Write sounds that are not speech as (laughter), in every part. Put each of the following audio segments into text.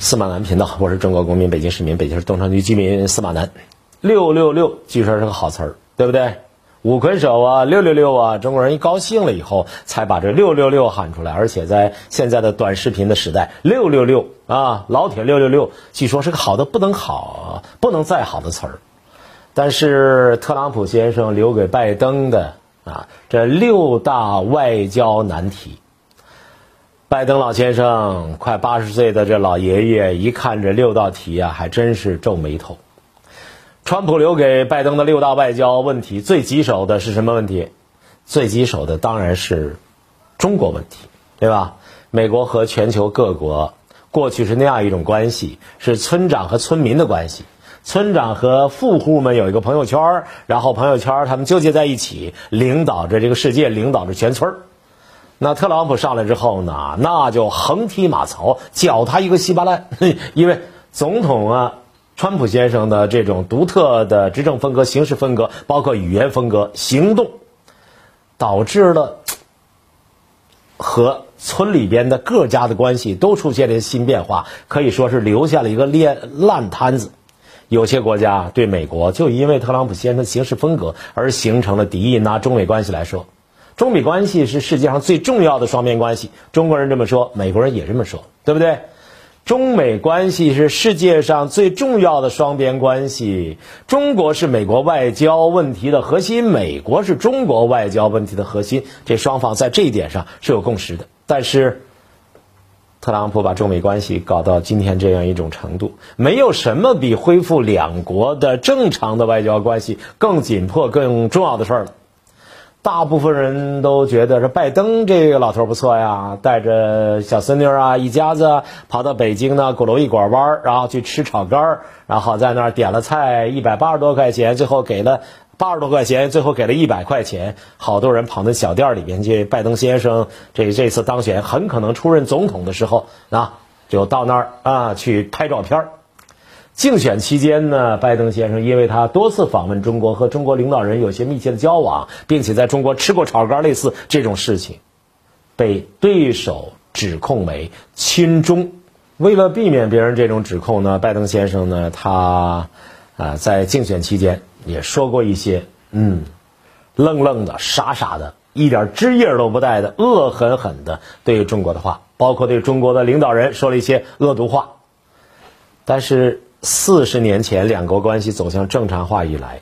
司马南频道，我是中国公民，北京市民，北京市东城区居民司马南。六六六，据说是个好词儿，对不对？五魁首啊，六六六啊，中国人一高兴了以后，才把这六六六喊出来。而且在现在的短视频的时代，六六六啊，老铁六六六，据说是个好的不能好，不能再好的词儿。但是特朗普先生留给拜登的啊，这六大外交难题。拜登老先生快八十岁的这老爷爷一看这六道题啊，还真是皱眉头。川普留给拜登的六大外交问题，最棘手的是什么问题？最棘手的当然是中国问题，对吧？美国和全球各国过去是那样一种关系，是村长和村民的关系。村长和富户们有一个朋友圈，然后朋友圈他们纠结在一起，领导着这个世界，领导着全村那特朗普上来之后呢，那就横踢马槽，搅他一个稀巴烂。(laughs) 因为总统啊，川普先生的这种独特的执政风格、行事风格，包括语言风格、行动，导致了和村里边的各家的关系都出现了新变化，可以说是留下了一个烂烂摊子。有些国家对美国就因为特朗普先生的行事风格而形成了敌意。拿中美关系来说。中美关系是世界上最重要的双边关系，中国人这么说，美国人也这么说，对不对？中美关系是世界上最重要的双边关系，中国是美国外交问题的核心，美国是中国外交问题的核心，这双方在这一点上是有共识的。但是，特朗普把中美关系搞到今天这样一种程度，没有什么比恢复两国的正常的外交关系更紧迫、更重要的事儿了。大部分人都觉得这拜登这个老头不错呀，带着小孙女啊，一家子跑到北京呢鼓楼一拐弯，然后去吃炒肝，然后在那儿点了菜，一百八十多块钱，最后给了八十多块钱，最后给了一百块钱，好多人跑那小店里边去。拜登先生这这次当选，很可能出任总统的时候啊，就到那儿啊去拍照片。竞选期间呢，拜登先生因为他多次访问中国，和中国领导人有些密切的交往，并且在中国吃过炒肝，类似这种事情，被对手指控为亲中。为了避免别人这种指控呢，拜登先生呢，他啊在竞选期间也说过一些嗯愣愣的、傻傻的、一点枝叶都不带的、恶狠狠的对中国的话，包括对中国的领导人说了一些恶毒话，但是。四十年前，两国关系走向正常化以来，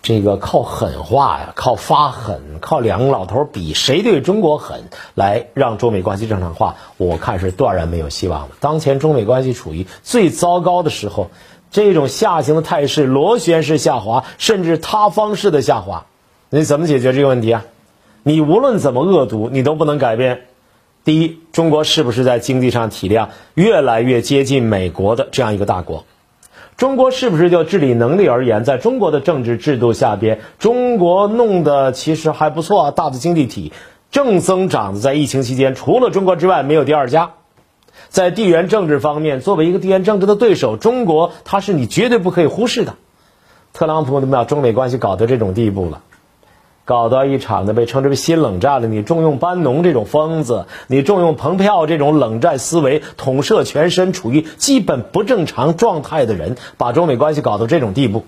这个靠狠话呀，靠发狠，靠两个老头比谁对中国狠来让中美关系正常化，我看是断然没有希望的。当前中美关系处于最糟糕的时候，这种下行的态势，螺旋式下滑，甚至塌方式的下滑，你怎么解决这个问题啊？你无论怎么恶毒，你都不能改变。第一，中国是不是在经济上体量越来越接近美国的这样一个大国？中国是不是就治理能力而言，在中国的政治制度下边，中国弄的其实还不错，大的经济体正增长的，在疫情期间，除了中国之外没有第二家。在地缘政治方面，作为一个地缘政治的对手，中国它是你绝对不可以忽视的。特朗普怎么把中美关系搞到这种地步了？搞到一场的被称之为新冷战了。你重用班农这种疯子，你重用蓬佩奥这种冷战思维、统摄全身、处于基本不正常状态的人，把中美关系搞到这种地步。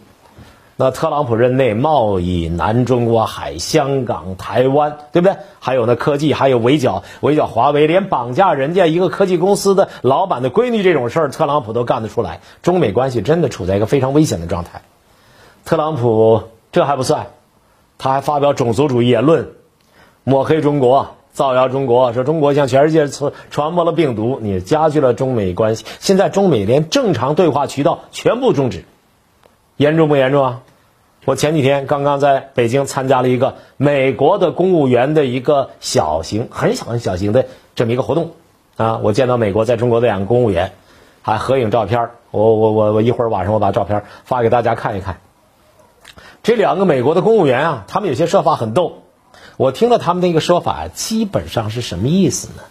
那特朗普任内，贸易、南中国海、香港、台湾，对不对？还有那科技，还有围剿、围剿华为，连绑架人家一个科技公司的老板的闺女这种事儿，特朗普都干得出来。中美关系真的处在一个非常危险的状态。特朗普这还不算。他还发表种族主义言论，抹黑中国，造谣中国，说中国向全世界传传播了病毒，你加剧了中美关系。现在中美连正常对话渠道全部终止，严重不严重啊？我前几天刚刚在北京参加了一个美国的公务员的一个小型、很小很小型的这么一个活动啊，我见到美国在中国的两个公务员，还合影照片我我我我一会儿晚上我把照片发给大家看一看。这两个美国的公务员啊，他们有些说法很逗。我听了他们的一个说法，基本上是什么意思呢？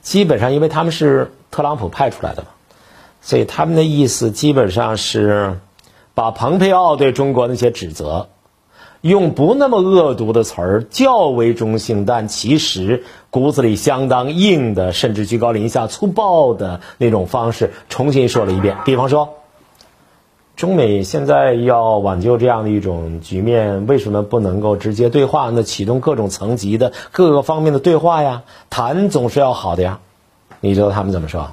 基本上，因为他们是特朗普派出来的嘛，所以他们的意思基本上是把蓬佩奥对中国那些指责，用不那么恶毒的词儿，较为中性，但其实骨子里相当硬的，甚至居高临下、粗暴的那种方式，重新说了一遍。比方说，中美现在要挽救这样的一种局面，为什么不能够直接对话？那启动各种层级的各个方面的对话呀，谈总是要好的呀。你知道他们怎么说？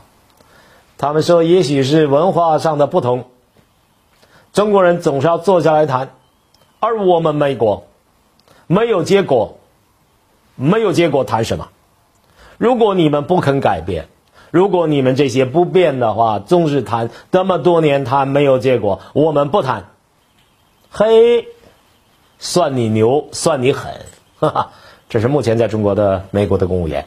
他们说，也许是文化上的不同，中国人总是要坐下来谈。而我们美国没有结果，没有结果谈什么？如果你们不肯改变，如果你们这些不变的话，总是谈这么多年谈没有结果，我们不谈。嘿，算你牛，算你狠，哈哈！这是目前在中国的美国的公务员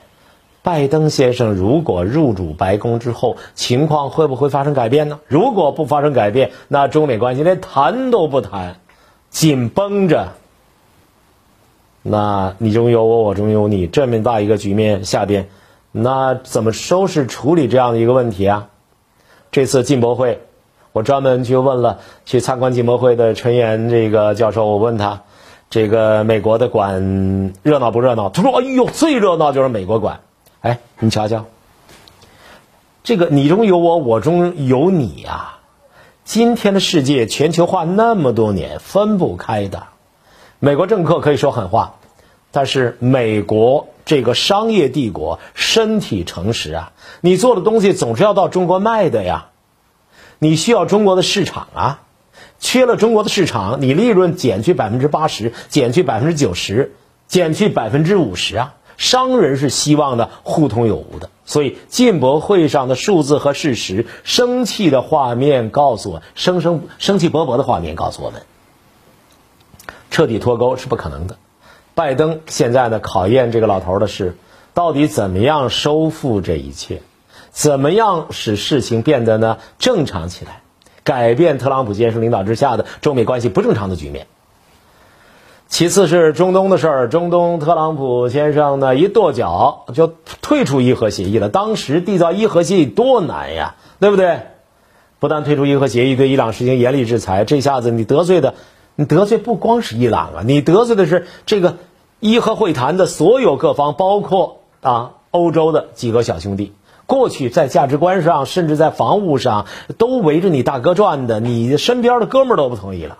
拜登先生，如果入主白宫之后，情况会不会发生改变呢？如果不发生改变，那中美关系连谈都不谈。紧绷着，那你中有我，我中有你，这么大一个局面下边，那怎么收拾处理这样的一个问题啊？这次进博会，我专门去问了去参观进博会的陈岩这个教授，我问他，这个美国的馆热闹不热闹？他说：“哎呦，最热闹就是美国馆。”哎，你瞧瞧，这个你中有我，我中有你呀。今天的世界全球化那么多年分不开的，美国政客可以说狠话，但是美国这个商业帝国身体诚实啊，你做的东西总是要到中国卖的呀，你需要中国的市场啊，缺了中国的市场，你利润减去百分之八十，减去百分之九十，减去百分之五十啊。商人是希望的互通有无的，所以进博会上的数字和事实，生气的画面告诉我，生生生气勃勃的画面告诉我们，彻底脱钩是不可能的。拜登现在呢，考验这个老头的是，到底怎么样收复这一切，怎么样使事情变得呢正常起来，改变特朗普先生领导之下的中美关系不正常的局面。其次是中东的事儿，中东特朗普先生呢一跺脚就退出伊核协议了。当时缔造伊核协议多难呀，对不对？不但退出伊核协议，对伊朗实行严厉制裁，这下子你得罪的，你得罪不光是伊朗啊，你得罪的是这个伊核会谈的所有各方，包括啊欧洲的几个小兄弟。过去在价值观上，甚至在防务上，都围着你大哥转的，你身边的哥们儿都不同意了。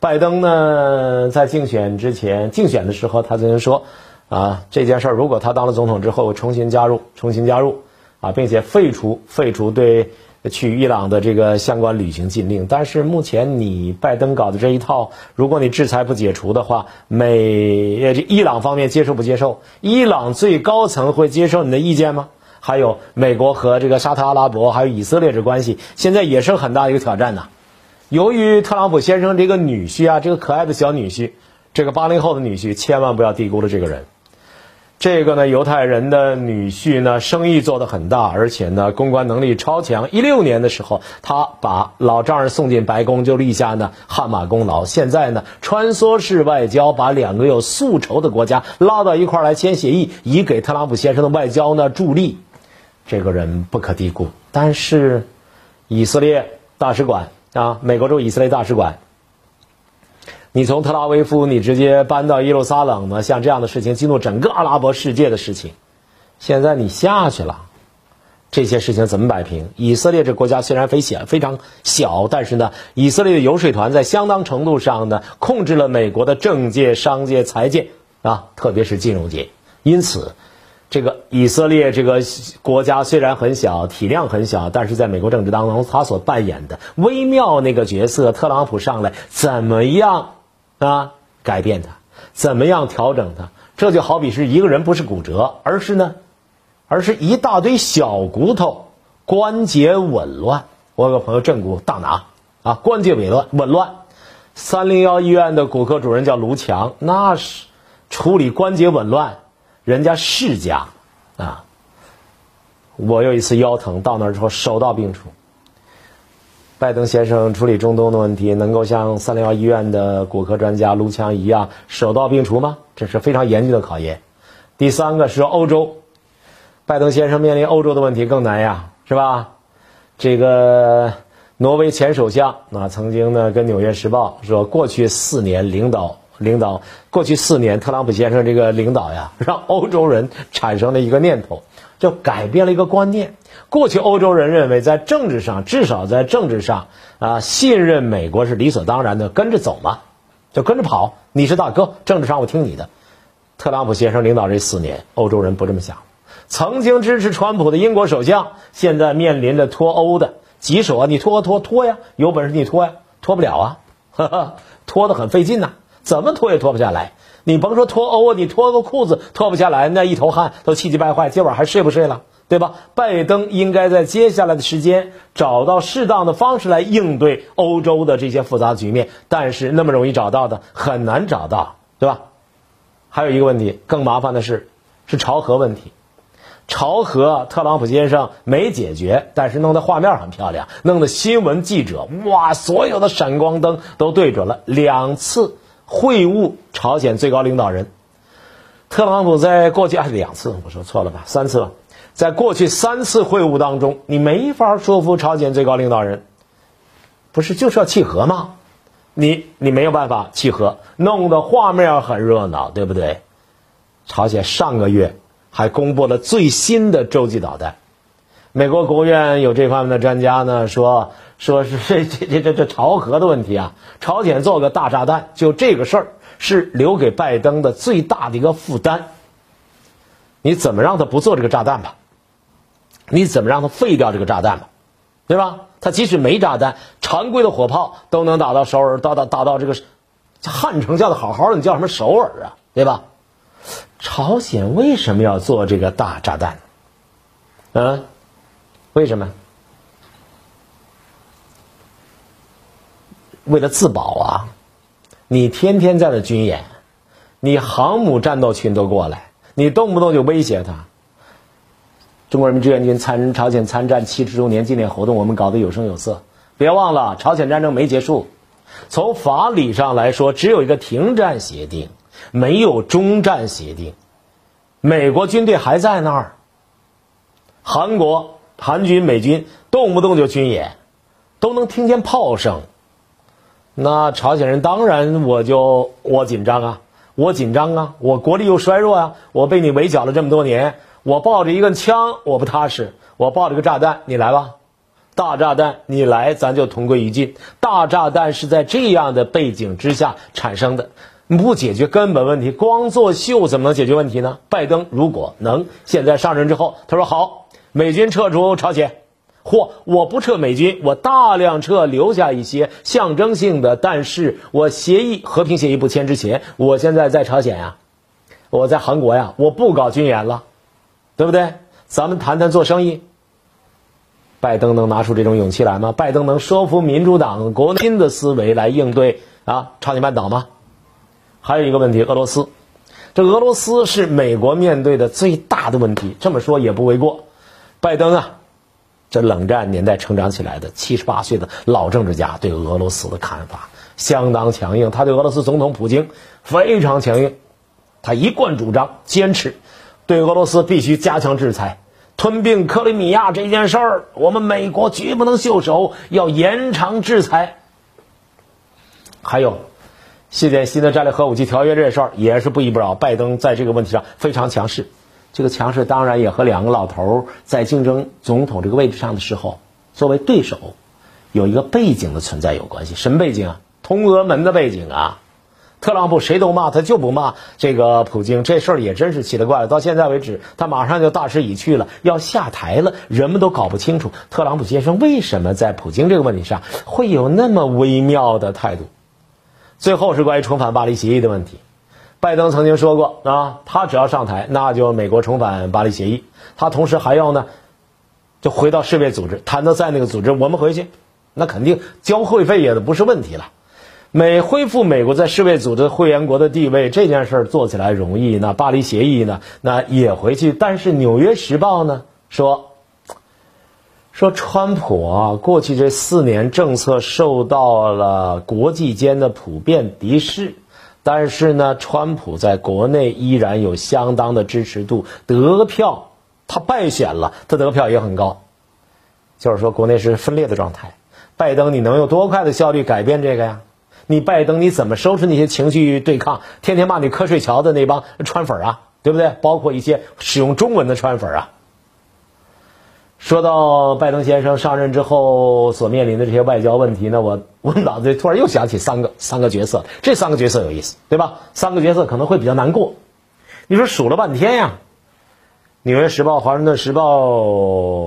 拜登呢，在竞选之前，竞选的时候，他曾经说，啊，这件事儿如果他当了总统之后，重新加入，重新加入，啊，并且废除废除对去伊朗的这个相关旅行禁令。但是目前你拜登搞的这一套，如果你制裁不解除的话，美呃这伊朗方面接受不接受？伊朗最高层会接受你的意见吗？还有美国和这个沙特阿拉伯还有以色列这关系，现在也是很大一个挑战呐。由于特朗普先生这个女婿啊，这个可爱的小女婿，这个八零后的女婿，千万不要低估了这个人。这个呢，犹太人的女婿呢，生意做得很大，而且呢，公关能力超强。一六年的时候，他把老丈人送进白宫，就立下呢汗马功劳。现在呢，穿梭式外交，把两个有宿仇的国家拉到一块来签协议，以给特朗普先生的外交呢助力。这个人不可低估。但是，以色列大使馆。啊，美国驻以色列大使馆，你从特拉维夫你直接搬到耶路撒冷呢？像这样的事情激怒整个阿拉伯世界的事情，现在你下去了，这些事情怎么摆平？以色列这国家虽然非小非常小，但是呢，以色列的游说团在相当程度上呢控制了美国的政界、商界、财界啊，特别是金融界，因此。这个以色列这个国家虽然很小，体量很小，但是在美国政治当中，他所扮演的微妙那个角色，特朗普上来怎么样啊改变它，怎么样调整它？这就好比是一个人不是骨折，而是呢，而是一大堆小骨头，关节紊乱。我有个朋友正骨大拿啊，关节紊乱紊乱。三零幺医院的骨科主任叫卢强，那是处理关节紊乱。人家世家，啊，我有一次腰疼到那儿之后手到病除。拜登先生处理中东的问题，能够像三零幺医院的骨科专家卢强一样手到病除吗？这是非常严峻的考验。第三个是欧洲，拜登先生面临欧洲的问题更难呀，是吧？这个挪威前首相啊，曾经呢跟《纽约时报》说，过去四年领导领导过去四年，特朗普先生这个领导呀，让欧洲人产生了一个念头，就改变了一个观念。过去欧洲人认为，在政治上，至少在政治上啊，信任美国是理所当然的，跟着走嘛，就跟着跑。你是大哥，政治上我听你的。特朗普先生领导这四年，欧洲人不这么想。曾经支持川普的英国首相，现在面临着脱欧的棘手啊！你脱脱脱呀，有本事你脱呀，脱不了啊，哈哈，脱得很费劲呐，怎么脱也脱不下来。你甭说脱欧，你脱个裤子脱不下来，那一头汗都气急败坏，今晚还睡不睡了？对吧？拜登应该在接下来的时间找到适当的方式来应对欧洲的这些复杂局面，但是那么容易找到的很难找到，对吧？还有一个问题，更麻烦的是，是朝核问题。朝核，特朗普先生没解决，但是弄得画面很漂亮，弄得新闻记者哇，所有的闪光灯都对准了。两次会晤朝鲜最高领导人，特朗普在过去啊两次，我说错了吧？三次吧。在过去三次会晤当中，你没法说服朝鲜最高领导人，不是就是要契合吗？你你没有办法契合，弄得画面很热闹，对不对？朝鲜上个月。还公布了最新的洲际导弹，美国国务院有这方面的专家呢，说说是 (laughs) 这这这这这朝核的问题啊，朝鲜做个大炸弹，就这个事儿是留给拜登的最大的一个负担。你怎么让他不做这个炸弹吧？你怎么让他废掉这个炸弹吧？对吧？他即使没炸弹，常规的火炮都能打到首尔，打到打到这个汉城叫的好好的，你叫什么首尔啊？对吧？朝鲜为什么要做这个大炸弹？嗯，为什么？为了自保啊！你天天在那军演，你航母战斗群都过来，你动不动就威胁他。中国人民志愿军参朝鲜参战七十周年纪念活动，我们搞得有声有色。别忘了，朝鲜战争没结束。从法理上来说，只有一个停战协定。没有中战协定，美国军队还在那儿。韩国韩军、美军动不动就军演，都能听见炮声。那朝鲜人当然我就我紧张啊，我紧张啊，我国力又衰弱啊，我被你围剿了这么多年，我抱着一个枪我不踏实，我抱着个炸弹，你来吧，大炸弹你来，咱就同归于尽。大炸弹是在这样的背景之下产生的。你不解决根本问题，光做秀怎么能解决问题呢？拜登如果能现在上任之后，他说好，美军撤出朝鲜，或我不撤美军，我大量撤，留下一些象征性的，但是我协议和平协议不签之前，我现在在朝鲜呀，我在韩国呀，我不搞军演了，对不对？咱们谈谈做生意。拜登能拿出这种勇气来吗？拜登能说服民主党国内的思维来应对啊朝鲜半岛吗？还有一个问题，俄罗斯，这俄罗斯是美国面对的最大的问题，这么说也不为过。拜登啊，这冷战年代成长起来的七十八岁的老政治家，对俄罗斯的看法相当强硬。他对俄罗斯总统普京非常强硬，他一贯主张坚持对俄罗斯必须加强制裁，吞并克里米亚这件事儿，我们美国绝不能袖手，要延长制裁。还有。新点新的战略核武器条约这事儿也是不依不饶，拜登在这个问题上非常强势。这个强势当然也和两个老头在竞争总统这个位置上的时候，作为对手，有一个背景的存在有关系。什么背景啊？通俄门的背景啊！特朗普谁都骂，他就不骂这个普京。这事儿也真是奇了怪了。到现在为止，他马上就大势已去了，要下台了，人们都搞不清楚特朗普先生为什么在普京这个问题上会有那么微妙的态度。最后是关于重返巴黎协议的问题，拜登曾经说过啊，他只要上台，那就美国重返巴黎协议。他同时还要呢，就回到世卫组织，谈到在那个组织，我们回去，那肯定交会费也不是问题了。(laughs) 美恢复美国在世卫组织会员国的地位这件事做起来容易，那巴黎协议呢，那也回去。但是《纽约时报》呢说。说川普啊，过去这四年政策受到了国际间的普遍敌视，但是呢，川普在国内依然有相当的支持度，得票他败选了，他得票也很高，就是说国内是分裂的状态。拜登，你能有多快的效率改变这个呀？你拜登你怎么收拾那些情绪对抗，天天骂你瞌睡桥的那帮川粉啊，对不对？包括一些使用中文的川粉啊。说到拜登先生上任之后所面临的这些外交问题呢，我 (laughs) 我脑子里突然又想起三个三个角色，这三个角色有意思，对吧？三个角色可能会比较难过。你说数了半天呀，《纽约时报》《华盛顿时报》，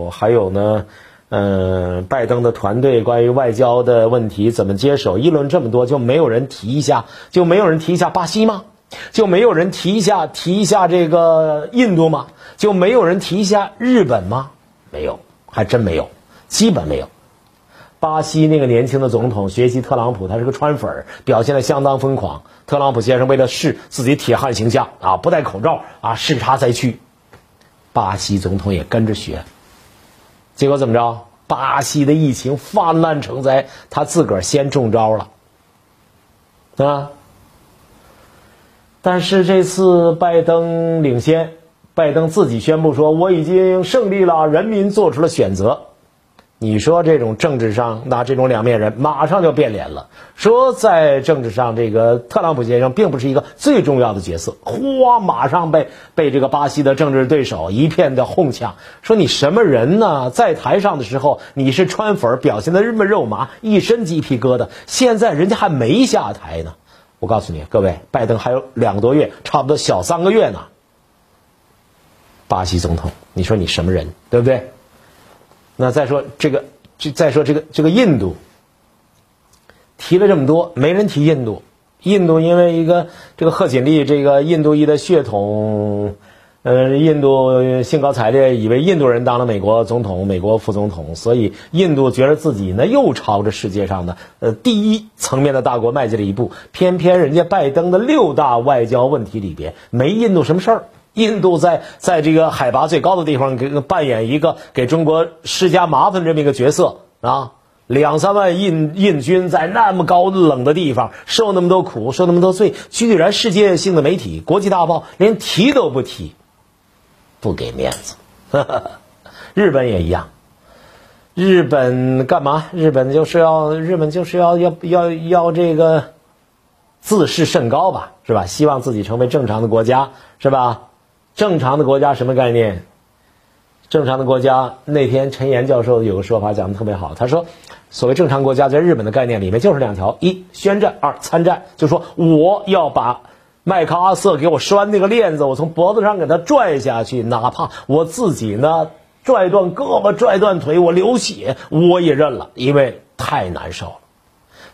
还有呢，嗯，拜登的团队关于外交的问题怎么接手，议论这么多，就没有人提一下，就没有人提一下巴西吗？就没有人提一下提一下这个印度吗？就没有人提一下日本吗？没有，还真没有，基本没有。巴西那个年轻的总统学习特朗普，他是个川粉，表现的相当疯狂。特朗普先生为了试自己铁汉形象啊，不戴口罩啊，视察灾区，巴西总统也跟着学。结果怎么着？巴西的疫情泛滥成灾，他自个儿先中招了，啊。但是这次拜登领先。拜登自己宣布说：“我已经胜利了，人民做出了选择。”你说这种政治上，那这种两面人马上就变脸了。说在政治上，这个特朗普先生并不是一个最重要的角色，哗，马上被被这个巴西的政治对手一片的哄抢。说你什么人呢？在台上的时候你是川粉，表现的那么肉麻，一身鸡皮疙瘩。现在人家还没下台呢。我告诉你，各位，拜登还有两个多月，差不多小三个月呢。巴西总统，你说你什么人，对不对？那再说这个，这再说这个这个印度，提了这么多，没人提印度。印度因为一个这个贺锦丽，这个印度裔的血统，呃，印度兴高采烈，以为印度人当了美国总统、美国副总统，所以印度觉得自己呢又朝着世界上的呃第一层面的大国迈进了一步。偏偏人家拜登的六大外交问题里边没印度什么事儿。印度在在这个海拔最高的地方给扮演一个给中国施加麻烦这么一个角色啊，两三万印印军在那么高冷的地方受那么多苦，受那么多罪，居然世界性的媒体、国际大报连提都不提，不给面子。(laughs) 日本也一样，日本干嘛？日本就是要日本就是要要要要这个自视甚高吧，是吧？希望自己成为正常的国家，是吧？正常的国家什么概念？正常的国家那天陈岩教授有个说法讲的特别好，他说，所谓正常国家在日本的概念里面就是两条：一宣战，二参战。就说我要把麦克阿瑟给我拴那个链子，我从脖子上给他拽下去，哪怕我自己呢拽断胳膊、拽断腿，我流血我也认了，因为太难受了。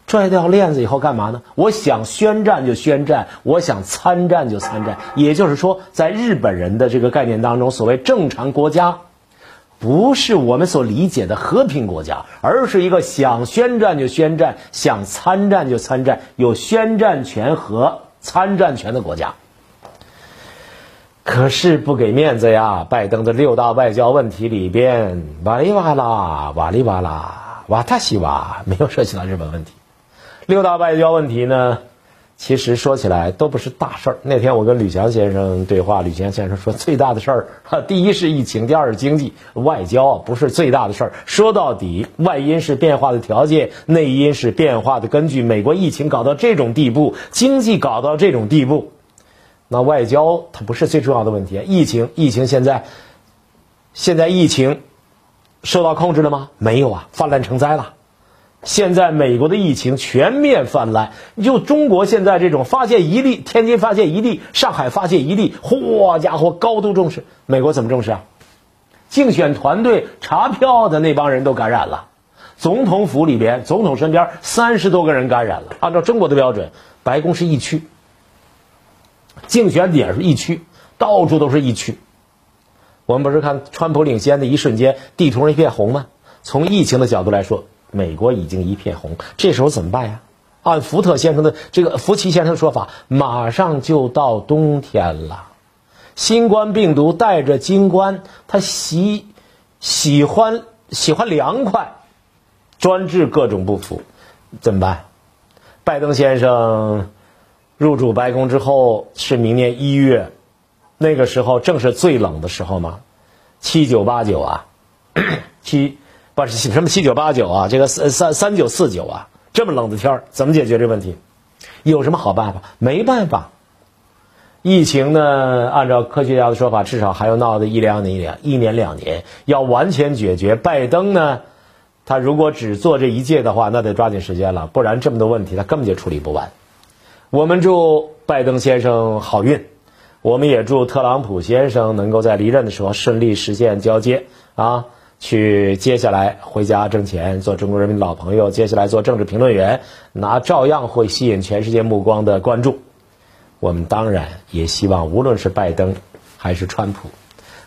拽掉链子以后干嘛呢？我想宣战就宣战，我想参战就参战。也就是说，在日本人的这个概念当中，所谓正常国家，不是我们所理解的和平国家，而是一个想宣战就宣战、想参战就参战、有宣战权和参战权的国家。可是不给面子呀！拜登的六大外交问题里边，哇里哇啦，哇里哇啦，哇塔西哇，没有涉及到日本问题。六大外交问题呢，其实说起来都不是大事儿。那天我跟吕强先生对话，吕强先生说最大的事儿，哈，(laughs) 第一是疫情，第二是经济，外交不是最大的事儿。说到底，外因是变化的条件，内因是变化的根据。美国疫情搞到这种地步，经济搞到这种地步，那外交它不是最重要的问题。疫情，疫情现在，现在疫情受到控制了吗？没有啊，泛滥成灾了。现在美国的疫情全面泛滥，就中国现在这种发现一例，天津发现一例，上海发现一例，嚯家伙，高度重视。美国怎么重视啊？竞选团队查票的那帮人都感染了，总统府里边，总统身边三十多个人感染了。按照中国的标准，白宫是疫区，竞选点是疫区，到处都是疫区。我们不是看川普领先的一瞬间，地图上一片红吗？从疫情的角度来说。美国已经一片红，这时候怎么办呀？按福特先生的这个福奇先生的说法，马上就到冬天了。新冠病毒带着金冠，他喜喜欢喜欢凉快，专治各种不服，怎么办？拜登先生入主白宫之后是明年一月，那个时候正是最冷的时候嘛，七九八九啊，七。不是什么七九八九啊，这个三三三九四九啊，这么冷的天儿，怎么解决这问题？有什么好办法？没办法。疫情呢，按照科学家的说法，至少还要闹的一两年、两一年两年。要完全解决，拜登呢，他如果只做这一届的话，那得抓紧时间了，不然这么多问题他根本就处理不完。我们祝拜登先生好运，我们也祝特朗普先生能够在离任的时候顺利实现交接啊，去接下来回家挣钱，做中国人民老朋友，接下来做政治评论员，那照样会吸引全世界目光的关注。我们当然也希望，无论是拜登还是川普，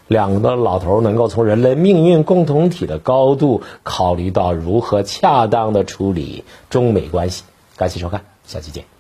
两个老头能够从人类命运共同体的高度考虑到如何恰当的处理中美关系。感谢收看，下期见。